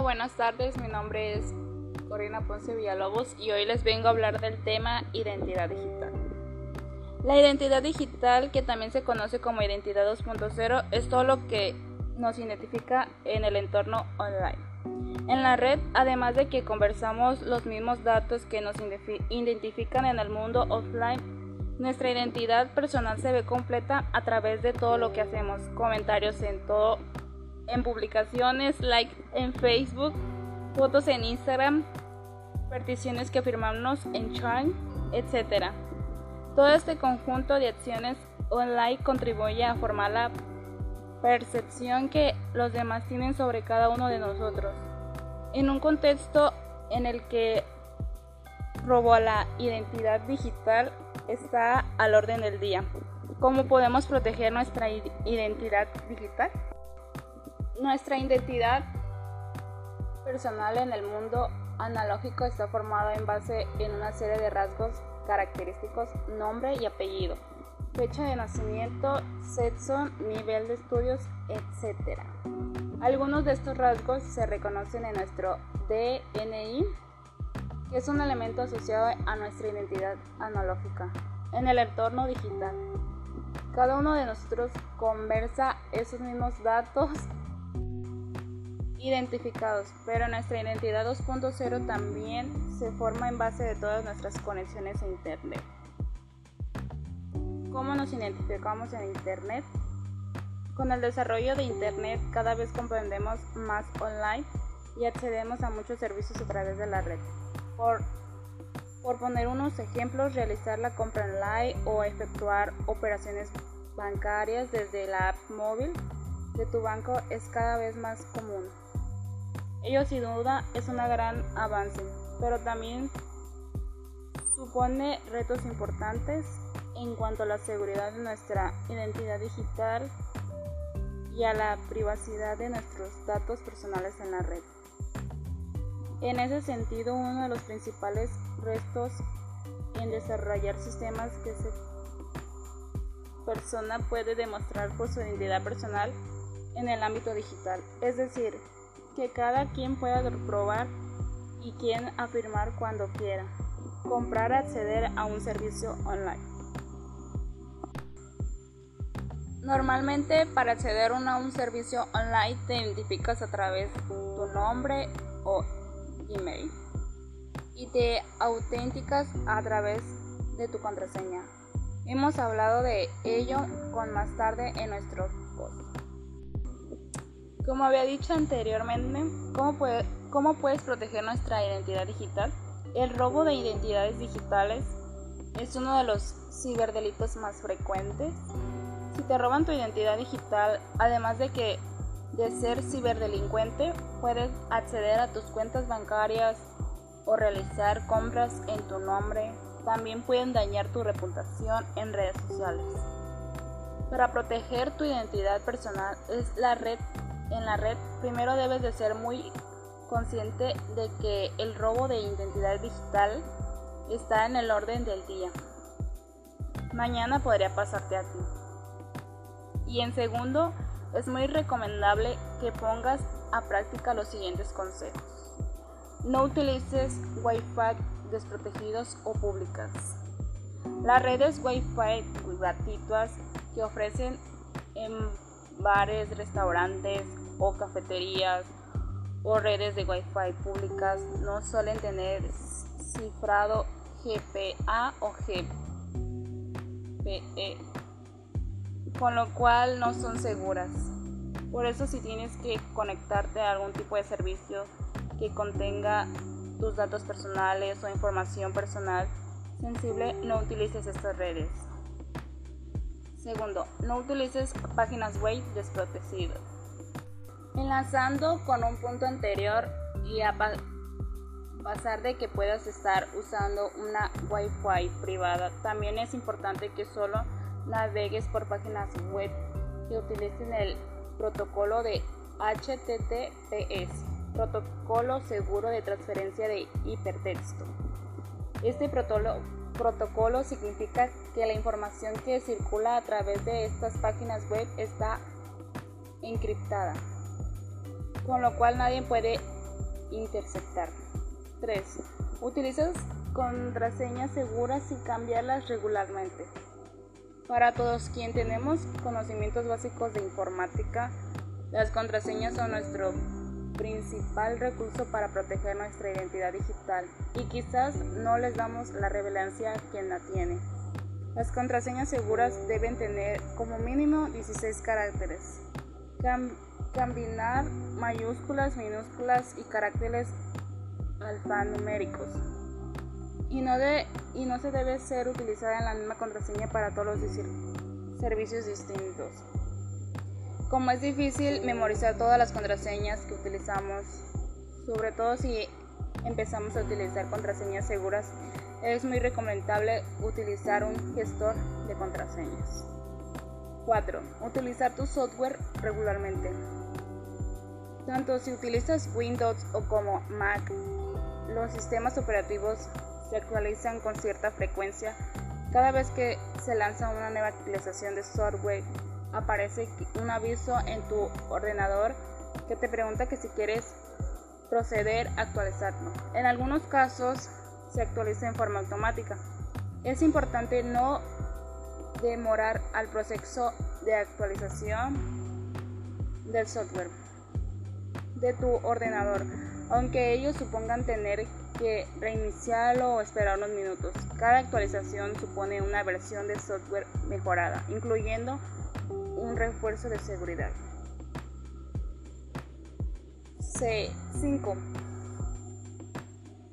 Buenas tardes. Mi nombre es Corina Ponce Villalobos y hoy les vengo a hablar del tema identidad digital. La identidad digital, que también se conoce como identidad 2.0, es todo lo que nos identifica en el entorno online. En la red, además de que conversamos los mismos datos que nos identifican en el mundo offline, nuestra identidad personal se ve completa a través de todo lo que hacemos, comentarios en todo en publicaciones, likes en Facebook, fotos en Instagram, peticiones que firmamos en Charm, etc. Todo este conjunto de acciones online contribuye a formar la percepción que los demás tienen sobre cada uno de nosotros. En un contexto en el que robo la identidad digital está al orden del día. ¿Cómo podemos proteger nuestra identidad digital? Nuestra identidad personal en el mundo analógico está formada en base en una serie de rasgos característicos, nombre y apellido, fecha de nacimiento, sexo, nivel de estudios, etc. Algunos de estos rasgos se reconocen en nuestro DNI, que es un elemento asociado a nuestra identidad analógica en el entorno digital. Cada uno de nosotros conversa esos mismos datos identificados, pero nuestra identidad 2.0 también se forma en base de todas nuestras conexiones a Internet. ¿Cómo nos identificamos en Internet? Con el desarrollo de Internet cada vez comprendemos más online y accedemos a muchos servicios a través de la red. Por, por poner unos ejemplos, realizar la compra online o efectuar operaciones bancarias desde la app móvil de tu banco es cada vez más común. Ello sin duda es un gran avance, pero también supone retos importantes en cuanto a la seguridad de nuestra identidad digital y a la privacidad de nuestros datos personales en la red. En ese sentido, uno de los principales retos en desarrollar sistemas que se persona puede demostrar por su identidad personal en el ámbito digital, es decir, que cada quien pueda probar y quien afirmar cuando quiera, comprar acceder a un servicio online. Normalmente para acceder a un servicio online te identificas a través de tu nombre o email y te auténticas a través de tu contraseña. Hemos hablado de ello con más tarde en nuestro post. Como había dicho anteriormente, ¿cómo, ¿cómo puedes proteger nuestra identidad digital? El robo de identidades digitales es uno de los ciberdelitos más frecuentes. Si te roban tu identidad digital, además de que de ser ciberdelincuente, puedes acceder a tus cuentas bancarias o realizar compras en tu nombre. También pueden dañar tu reputación en redes sociales. Para proteger tu identidad personal es la red en la red, primero debes de ser muy consciente de que el robo de identidad digital está en el orden del día. Mañana podría pasarte a ti. Y en segundo, es muy recomendable que pongas a práctica los siguientes consejos. No utilices Wi-Fi desprotegidos o públicas. Las redes Wi-Fi gratuitas que ofrecen en bares, restaurantes o cafeterías o redes de Wi-Fi públicas no suelen tener cifrado GPA o GPE, con lo cual no son seguras. Por eso si tienes que conectarte a algún tipo de servicio que contenga tus datos personales o información personal sensible, no utilices estas redes. Segundo, no utilices páginas web desprotegidas. Enlazando con un punto anterior y a pasar de que puedas estar usando una Wi-Fi privada, también es importante que solo navegues por páginas web que utilicen el protocolo de HTTPS, protocolo seguro de transferencia de hipertexto. Este protocolo protocolo significa que la información que circula a través de estas páginas web está encriptada, con lo cual nadie puede interceptar. 3. Utilizas contraseñas seguras y cambiarlas regularmente. Para todos quienes tenemos conocimientos básicos de informática, las contraseñas son nuestro principal recurso para proteger nuestra identidad digital y quizás no les damos la relevancia a quien la tiene. Las contraseñas seguras deben tener como mínimo 16 caracteres. combinar mayúsculas, minúsculas y caracteres alfanuméricos. Y no, de, y no se debe ser utilizada en la misma contraseña para todos los servicios distintos. Como es difícil memorizar todas las contraseñas que utilizamos, sobre todo si empezamos a utilizar contraseñas seguras, es muy recomendable utilizar un gestor de contraseñas. 4. Utilizar tu software regularmente. Tanto si utilizas Windows o como Mac, los sistemas operativos se actualizan con cierta frecuencia. Cada vez que se lanza una nueva actualización de software, aparece un aviso en tu ordenador que te pregunta que si quieres proceder a actualizarlo. En algunos casos se actualiza en forma automática. Es importante no demorar al proceso de actualización del software de tu ordenador, aunque ellos supongan tener que reiniciarlo o esperar unos minutos. Cada actualización supone una versión de software mejorada, incluyendo un refuerzo de seguridad. C5.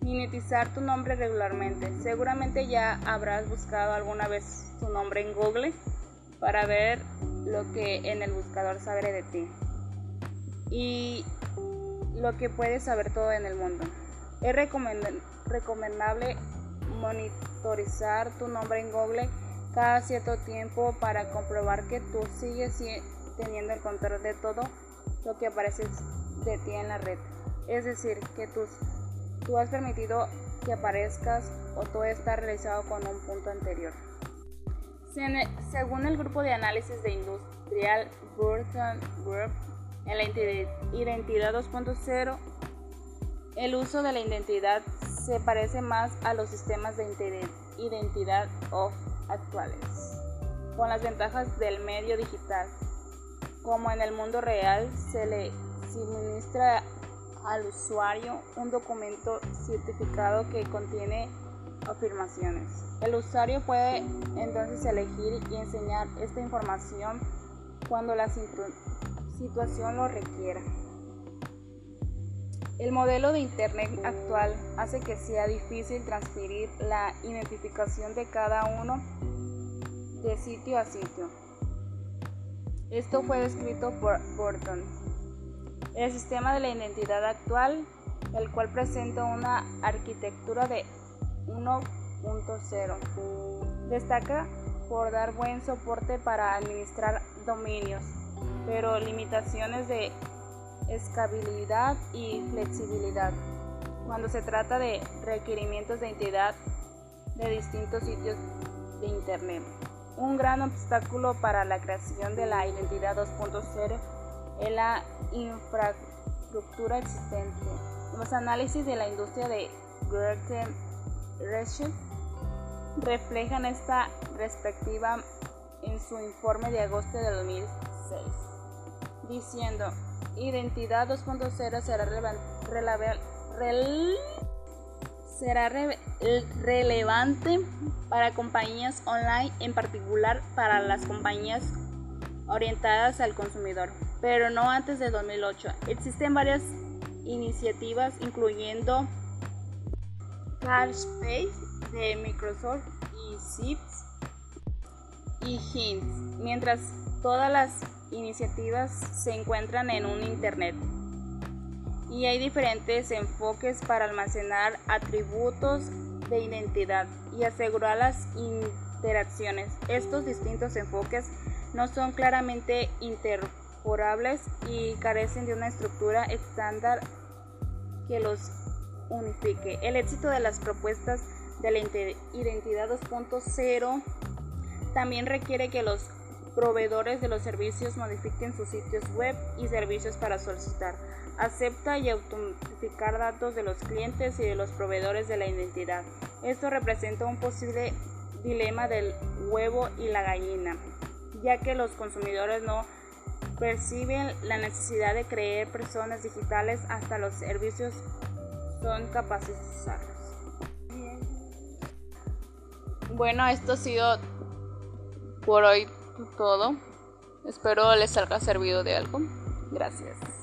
Minetizar tu nombre regularmente. Seguramente ya habrás buscado alguna vez tu nombre en Google para ver lo que en el buscador sabe de ti y lo que puedes saber todo en el mundo. Es recomendable monitorizar tu nombre en Google cada cierto tiempo para comprobar que tú sigues teniendo el control de todo lo que aparece de ti en la red. Es decir, que tú, tú has permitido que aparezcas o todo está realizado con un punto anterior. Según el grupo de análisis de Industrial Burton Group, en la identidad 2.0, el uso de la identidad se parece más a los sistemas de identidad of actuales, con las ventajas del medio digital. Como en el mundo real, se le suministra al usuario un documento certificado que contiene afirmaciones. El usuario puede entonces elegir y enseñar esta información cuando la situación lo requiera. El modelo de Internet actual hace que sea difícil transferir la identificación de cada uno de sitio a sitio. Esto fue descrito por Burton. El sistema de la identidad actual, el cual presenta una arquitectura de 1.0, destaca por dar buen soporte para administrar dominios, pero limitaciones de escalabilidad y flexibilidad cuando se trata de requerimientos de identidad de distintos sitios de Internet. Un gran obstáculo para la creación de la identidad 2.0 es la infraestructura existente. Los análisis de la industria de Gerten Research reflejan esta perspectiva en su informe de agosto de 2006, diciendo Identidad 2.0 será, será relevante para compañías online, en particular para las compañías orientadas al consumidor, pero no antes de 2008. Existen varias iniciativas, incluyendo CarSpace de Microsoft y Zips y Hints, mientras todas las iniciativas se encuentran en un Internet y hay diferentes enfoques para almacenar atributos de identidad y asegurar las interacciones. Estos distintos enfoques no son claramente interoperables y carecen de una estructura estándar que los unifique. El éxito de las propuestas de la identidad 2.0 también requiere que los proveedores de los servicios modifiquen sus sitios web y servicios para solicitar, acepta y autentificar datos de los clientes y de los proveedores de la identidad. Esto representa un posible dilema del huevo y la gallina, ya que los consumidores no perciben la necesidad de creer personas digitales hasta los servicios son capaces de usarlos. Bueno, esto ha sido por hoy todo. Espero les haya servido de algo. Gracias.